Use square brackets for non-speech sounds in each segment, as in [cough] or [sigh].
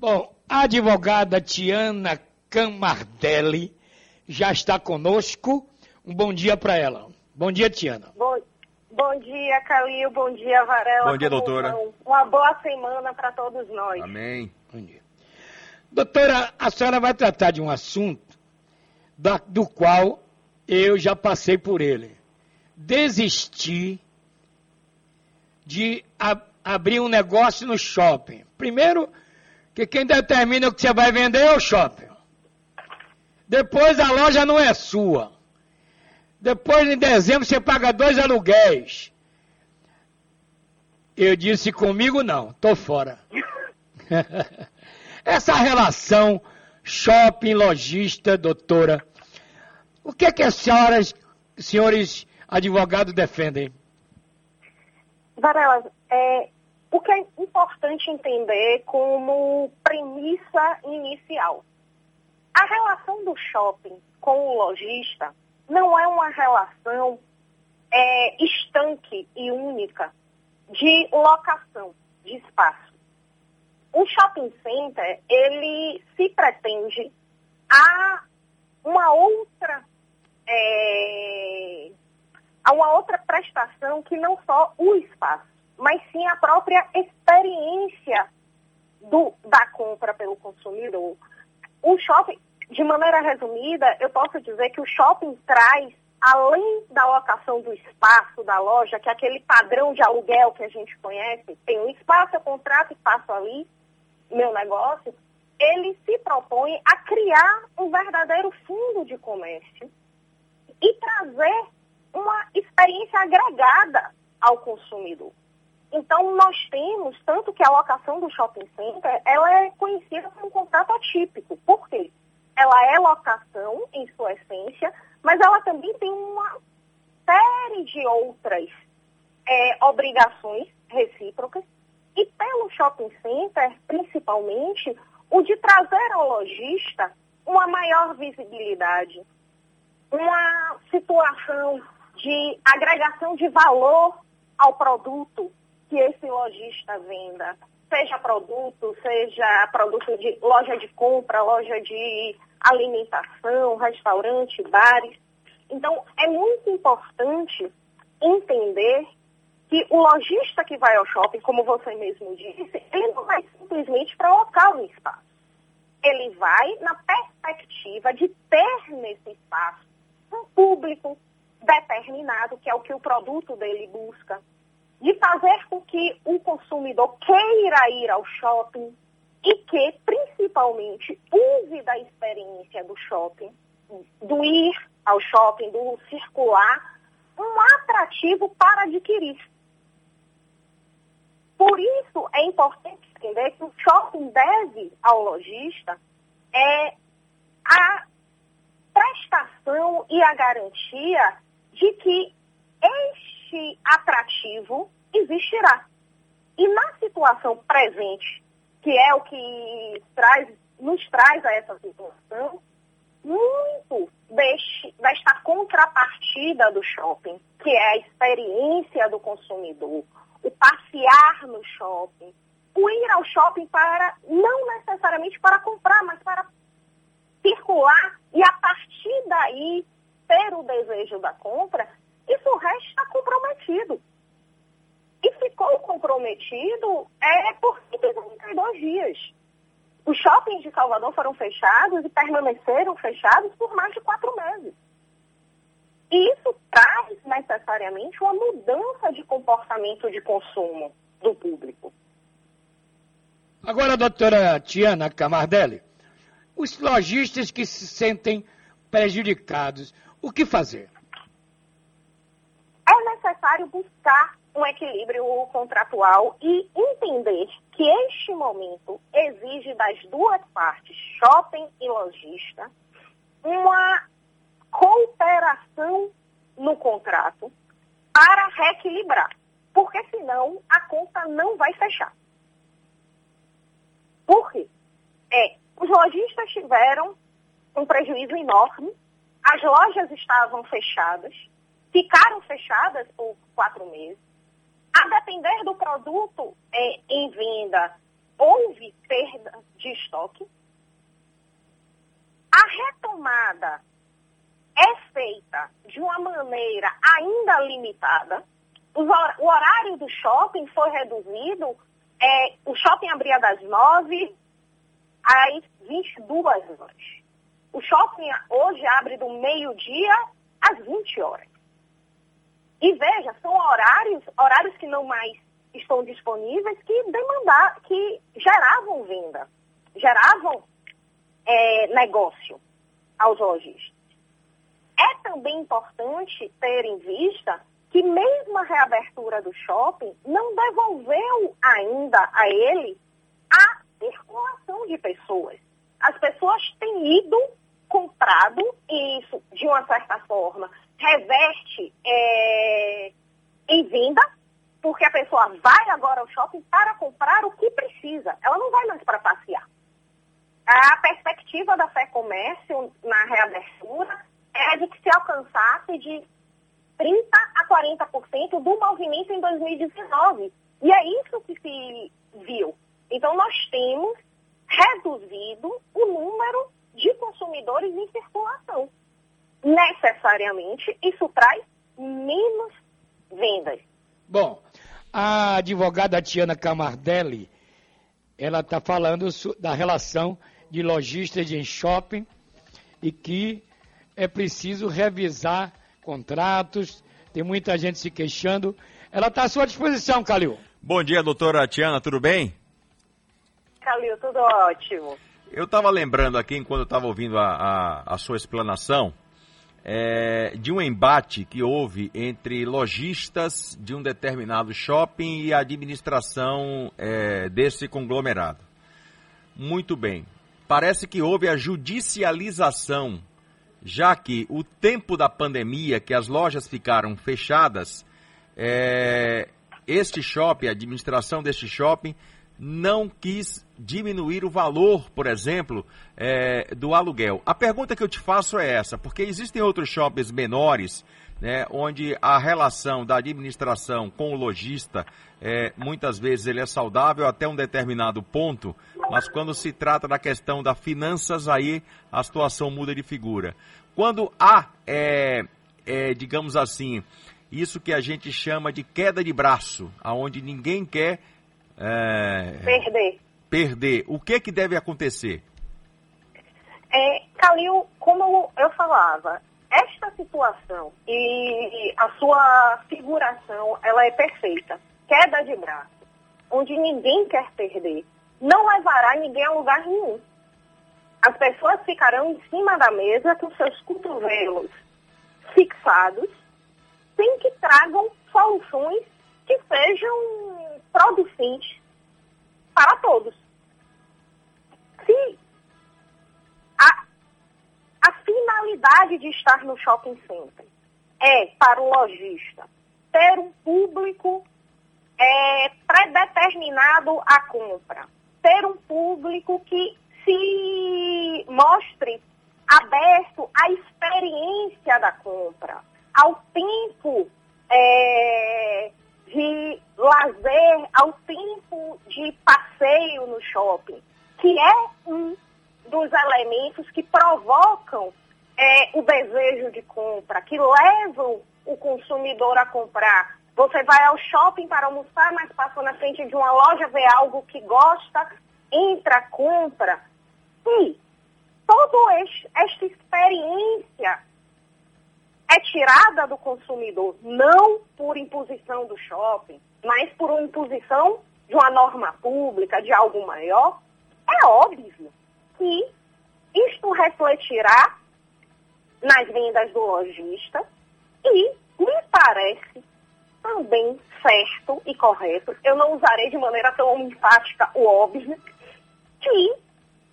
Bom, a advogada Tiana Camardelli já está conosco. Um bom dia para ela. Bom dia, Tiana. Bom, bom dia, Calil. Bom dia, Varela. Bom dia, doutora. Vão? Uma boa semana para todos nós. Amém. Bom dia. Doutora, a senhora vai tratar de um assunto da, do qual eu já passei por ele. Desistir de a, abrir um negócio no shopping. Primeiro, que quem determina o que você vai vender é o shopping. Depois a loja não é sua. Depois em dezembro você paga dois aluguéis. Eu disse comigo não, tô fora. [laughs] Essa relação shopping lojista, doutora, o que é que as senhoras, senhores advogados defendem? Varela, é, o que é importante entender como premissa inicial. A relação do shopping com o lojista não é uma relação é, estanque e única de locação de espaço. O shopping center, ele se pretende a uma outra é, a uma outra prestação que não só o espaço, mas sim a própria experiência do, da compra pelo consumidor. O shopping, de maneira resumida, eu posso dizer que o shopping traz, além da locação do espaço da loja, que é aquele padrão de aluguel que a gente conhece, tem um espaço, eu contrato e passo ali meu negócio, ele se propõe a criar um verdadeiro fundo de comércio e trazer uma experiência agregada ao consumidor. Então, nós temos, tanto que a locação do shopping center, ela é conhecida como um contrato atípico. Por quê? Ela é locação, em sua essência, mas ela também tem uma série de outras é, obrigações recíprocas. E pelo shopping center, principalmente, o de trazer ao lojista uma maior visibilidade, uma situação de agregação de valor ao produto que esse lojista venda. Seja produto, seja produto de loja de compra, loja de alimentação, restaurante, bares. Então, é muito importante entender que o lojista que vai ao shopping, como você mesmo disse, ele não vai simplesmente para local no espaço. Ele vai na perspectiva de ter nesse espaço um público determinado, que é o que o produto dele busca, de fazer com que o consumidor queira ir ao shopping e que, principalmente, use da experiência do shopping, do ir ao shopping, do circular, um atrativo para adquirir. Por isso, é importante entender que o shopping deve ao lojista é a prestação e a garantia de que este atrativo existirá. E na situação presente, que é o que traz, nos traz a essa situação, muito deste, desta contrapartida do shopping, que é a experiência do consumidor, o passear no shopping, o ir ao shopping para, não necessariamente para comprar, mas para circular e a partir daí ter o desejo da compra, isso o resto está comprometido. E ficou comprometido é por 132 dias. Os shoppings de Salvador foram fechados e permaneceram fechados por mais de quatro meses. E isso traz necessariamente uma mudança de comportamento de consumo do público. Agora, doutora Tiana Camardelli, os lojistas que se sentem prejudicados, o que fazer? Necessário buscar um equilíbrio contratual e entender que este momento exige das duas partes, shopping e lojista, uma cooperação no contrato para reequilibrar, porque senão a conta não vai fechar. Por quê? É, os lojistas tiveram um prejuízo enorme, as lojas estavam fechadas, ficaram fechadas por quatro meses. A depender do produto é, em venda, houve perda de estoque. A retomada é feita de uma maneira ainda limitada. O horário do shopping foi reduzido. É, o shopping abria das 9 às 22 horas. O shopping hoje abre do meio-dia às 20 horas. E veja, são horários, horários que não mais estão disponíveis, que demandar, que geravam venda, geravam é, negócio aos lojistas. É também importante ter em vista que mesmo a reabertura do shopping não devolveu ainda a ele a circulação de pessoas. As pessoas têm ido, comprado, e isso, de uma certa forma, reverte é, em venda, porque a pessoa vai agora ao shopping para comprar o que precisa. Ela não vai mais para passear. A perspectiva da Fé Comércio na reabertura é de que se alcançasse de 30% a 40% do movimento em 2019. E é isso que se viu. Então, nós temos reduzido o número de consumidores em circulação. Necessariamente, isso traz menos vendas. Bom, a advogada Tiana Camardelli, ela está falando da relação de lojistas em shopping e que é preciso revisar contratos, tem muita gente se queixando. Ela está à sua disposição, Calil. Bom dia, doutora Tiana, tudo bem? Calil, tudo ótimo. Eu estava lembrando aqui, enquanto eu estava ouvindo a, a, a, sua explanação, é, de um embate que houve entre lojistas de um determinado shopping e a administração é, desse conglomerado. Muito bem. Parece que houve a judicialização, já que o tempo da pandemia, que as lojas ficaram fechadas, é, este shopping, a administração deste shopping, não quis diminuir o valor, por exemplo, é, do aluguel. A pergunta que eu te faço é essa, porque existem outros shoppings menores, né, onde a relação da administração com o lojista, é, muitas vezes ele é saudável até um determinado ponto, mas quando se trata da questão das finanças, aí a situação muda de figura. Quando há, é, é, digamos assim, isso que a gente chama de queda de braço, aonde ninguém quer é, perder. Perder. O que que deve acontecer? É, Calil, como eu falava, esta situação e a sua figuração, ela é perfeita. Queda de braço, onde ninguém quer perder, não levará ninguém a lugar nenhum. As pessoas ficarão em cima da mesa com seus cotovelos fixados, sem que tragam soluções que sejam producentes para todos. Se a, a finalidade de estar no shopping center é para o lojista ter um público é, predeterminado à compra, ter um público que se mostre aberto à experiência da compra, ao tempo é, de lazer, ao tempo de passeio no shopping, que é um dos elementos que provocam é, o desejo de compra, que levam o consumidor a comprar. Você vai ao shopping para almoçar, mas passa na frente de uma loja, vê algo que gosta, entra, compra. E toda esta experiência é tirada do consumidor, não por imposição do shopping, mas por uma imposição de uma norma pública, de algo maior, é óbvio que isto refletirá nas vendas do lojista e me parece também certo e correto, eu não usarei de maneira tão enfática o óbvio, que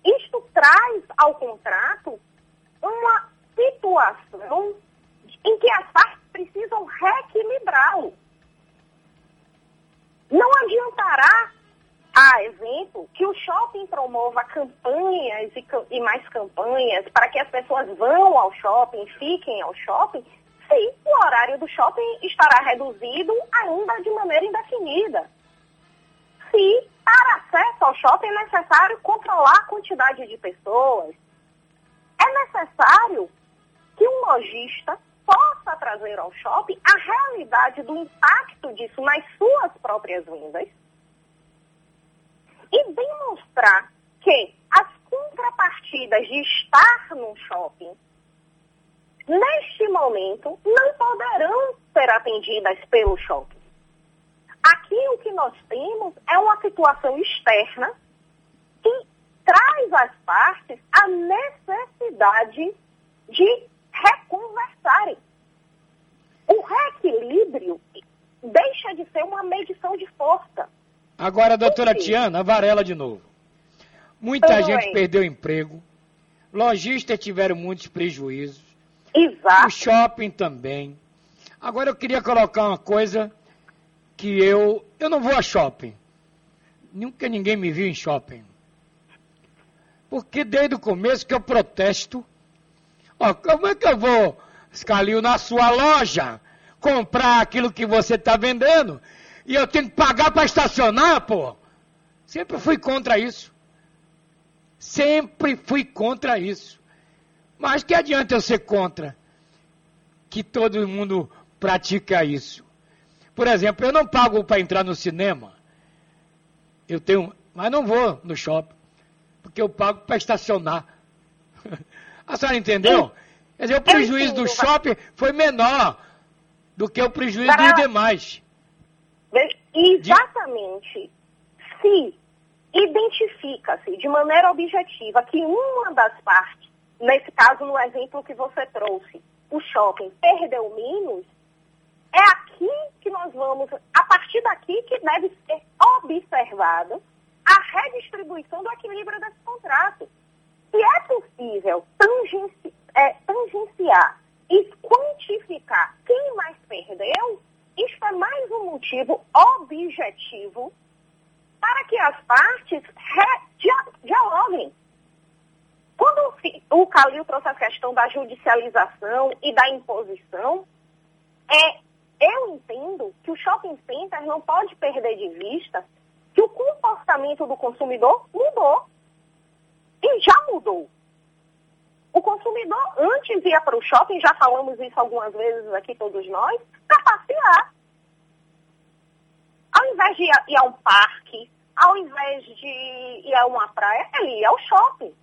isto traz ao contrato uma situação em que as partes precisam reequilibrá-lo. Não adiantará, a exemplo, que o shopping promova campanhas e, e mais campanhas para que as pessoas vão ao shopping, fiquem ao shopping, se o horário do shopping estará reduzido ainda de maneira indefinida. Se para acesso ao shopping é necessário controlar a quantidade de pessoas. É necessário que um lojista possa trazer ao shopping a realidade do impacto disso nas suas próprias vendas e demonstrar que as contrapartidas de estar no shopping, neste momento, não poderão ser atendidas pelo shopping. Aqui o que nós temos é uma situação externa que traz às partes a necessidade de reconversarem. Reequilíbrio deixa de ser uma medição de força. Agora, doutora Tiana, Varela de novo. Muita Oi. gente perdeu emprego, lojistas tiveram muitos prejuízos, Exato. o shopping também. Agora eu queria colocar uma coisa que eu eu não vou a shopping. Nunca ninguém me viu em shopping. Porque desde o começo que eu protesto. Ó, como é que eu vou, Scalil, na sua loja, comprar aquilo que você está vendendo e eu tenho que pagar para estacionar, pô? Sempre fui contra isso. Sempre fui contra isso. Mas que adianta eu ser contra? Que todo mundo pratica isso. Por exemplo, eu não pago para entrar no cinema. Eu tenho, mas não vou no shopping, porque eu pago para estacionar. [laughs] A senhora entendeu? Quer dizer, o prejuízo do shopping foi menor do que o prejuízo dos demais. Exatamente. Se identifica-se de maneira objetiva que uma das partes, nesse caso no exemplo que você trouxe, o shopping perdeu menos, é aqui que nós vamos, a partir daqui que deve ser observado a redistribuição do equilíbrio desse contrato. Se é possível tangenci, é, tangenciar e quantificar quem mais perdeu, isso é mais um motivo objetivo para que as partes dialoguem. Quando o Calil trouxe a questão da judicialização e da imposição, é eu entendo que o shopping center não pode perder de vista que o comportamento do consumidor mudou. E já mudou. Consumidor antes ia para o shopping, já falamos isso algumas vezes aqui todos nós, para passear. Ao invés de ir a um parque, ao invés de ir a uma praia, ele ia ao shopping.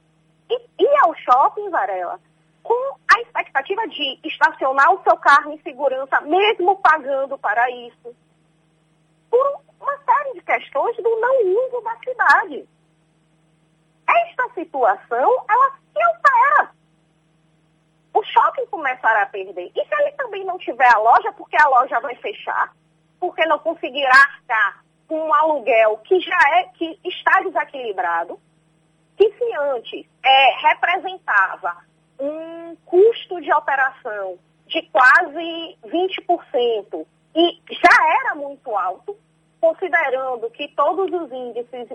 E ir ao shopping, Varela, com a expectativa de estacionar o seu carro em segurança, mesmo pagando para isso, por uma série de questões do não uso da cidade. Esta situação, ela se altera. Começará a perder. E se ele também não tiver a loja, porque a loja vai fechar, porque não conseguirá arcar com um aluguel que já é, que está desequilibrado, que se antes é, representava um custo de operação de quase 20% e já era muito alto, considerando que todos os índices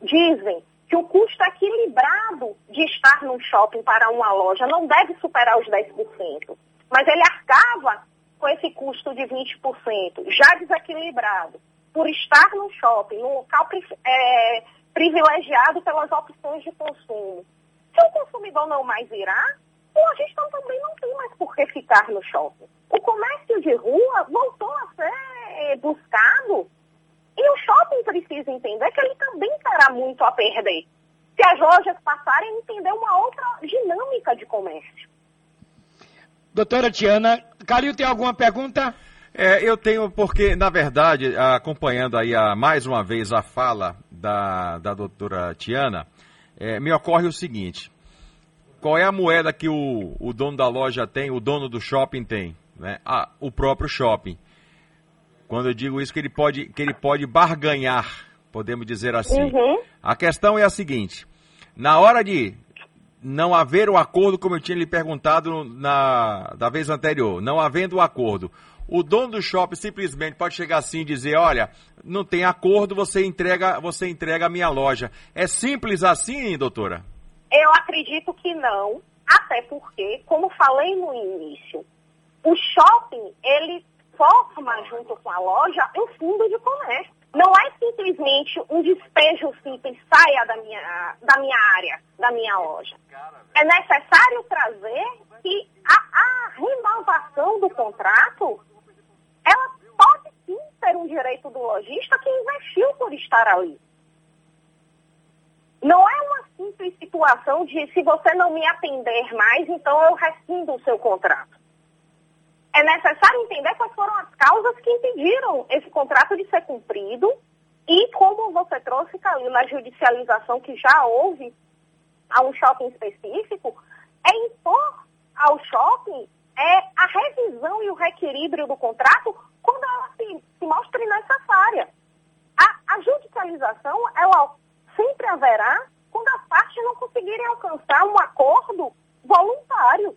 dizem que o custo equilibrado de estar num shopping para uma loja não deve superar os 10%. Mas ele arcava com esse custo de 20%, já desequilibrado, por estar no shopping, num local é, privilegiado pelas opções de consumo. Se o consumidor não mais irá, o lojista também não tem mais por que ficar no shopping. O comércio de rua voltou a ser eh, buscado e o shopping precisa entender que ele também terá muito a perder. Se as lojas passarem a entender uma outra dinâmica de comércio. Doutora Tiana, Calil tem alguma pergunta? É, eu tenho, porque, na verdade, acompanhando aí a, mais uma vez a fala da, da doutora Tiana, é, me ocorre o seguinte: qual é a moeda que o, o dono da loja tem, o dono do shopping tem? Né? Ah, o próprio shopping. Quando eu digo isso, que ele pode, que ele pode barganhar, podemos dizer assim. Uhum. A questão é a seguinte: na hora de não haver o acordo, como eu tinha lhe perguntado na, da vez anterior, não havendo o acordo, o dono do shopping simplesmente pode chegar assim e dizer, olha, não tem acordo, você entrega, você entrega a minha loja. É simples assim, doutora? Eu acredito que não, até porque, como falei no início, o shopping, ele forma junto com a loja um fundo de comércio. Não é simplesmente um despejo simples, saia da minha, da minha área, da minha loja. É necessário trazer que a, a renovação do contrato, ela pode sim ser um direito do lojista que investiu por estar ali. Não é uma simples situação de se você não me atender mais, então eu rescindo o seu contrato. É necessário entender quais foram as causas que impediram esse contrato de ser cumprido e como você trouxe, Calil, na judicialização que já houve a um shopping específico, é impor ao shopping é a revisão e o reequilíbrio do contrato quando ela se, se mostre necessária. A, a judicialização, ela sempre haverá quando as partes não conseguirem alcançar um acordo voluntário.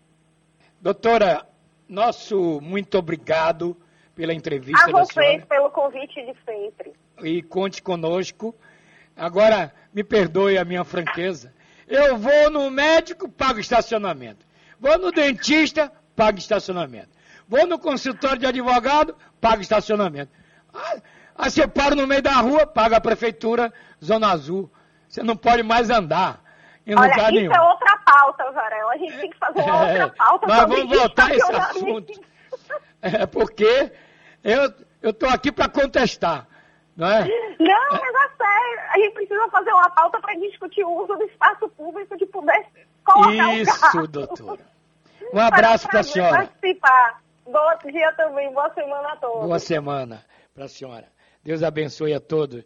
Doutora, nosso muito obrigado pela entrevista. A vocês pelo convite de sempre. E conte conosco. Agora, me perdoe a minha franqueza. Eu vou no médico, pago estacionamento. Vou no dentista, pago estacionamento. Vou no consultório de advogado, pago estacionamento. Aí você para no meio da rua, paga a prefeitura, Zona Azul. Você não pode mais andar em Olha, lugar isso nenhum. é outra pauta, Zarel. A gente tem que fazer uma [laughs] É, outra pauta Mas vamos voltar a esse assunto. É porque eu estou aqui para contestar. Não é? Não, mas é sério. A gente precisa fazer uma pauta para discutir o uso do espaço público de poder colocar Isso, o carro. doutora. Um abraço para a senhora. participar. Bom dia também. Boa semana a todos. Boa semana para a senhora. Deus abençoe a todos.